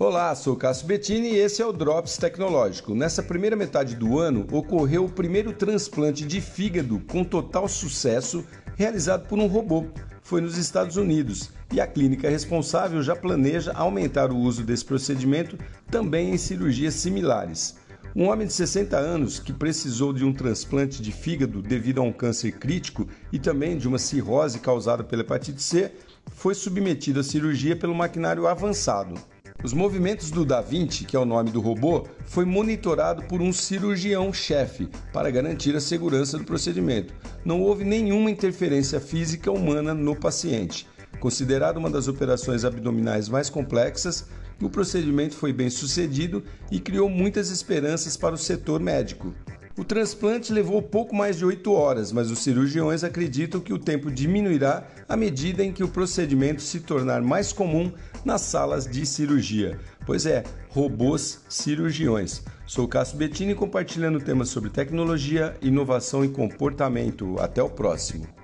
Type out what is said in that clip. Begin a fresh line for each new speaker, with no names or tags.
Olá, sou Cássio Bettini e esse é o Drops Tecnológico. Nessa primeira metade do ano, ocorreu o primeiro transplante de fígado com total sucesso realizado por um robô. Foi nos Estados Unidos e a clínica responsável já planeja aumentar o uso desse procedimento também em cirurgias similares. Um homem de 60 anos que precisou de um transplante de fígado devido a um câncer crítico e também de uma cirrose causada pela hepatite C foi submetido à cirurgia pelo maquinário avançado. Os movimentos do Da Vinci, que é o nome do robô, foi monitorado por um cirurgião-chefe para garantir a segurança do procedimento. Não houve nenhuma interferência física humana no paciente. Considerado uma das operações abdominais mais complexas, o procedimento foi bem sucedido e criou muitas esperanças para o setor médico. O transplante levou pouco mais de 8 horas, mas os cirurgiões acreditam que o tempo diminuirá à medida em que o procedimento se tornar mais comum nas salas de cirurgia. Pois é, robôs cirurgiões. Sou Cássio Bettini compartilhando temas sobre tecnologia, inovação e comportamento. Até o próximo.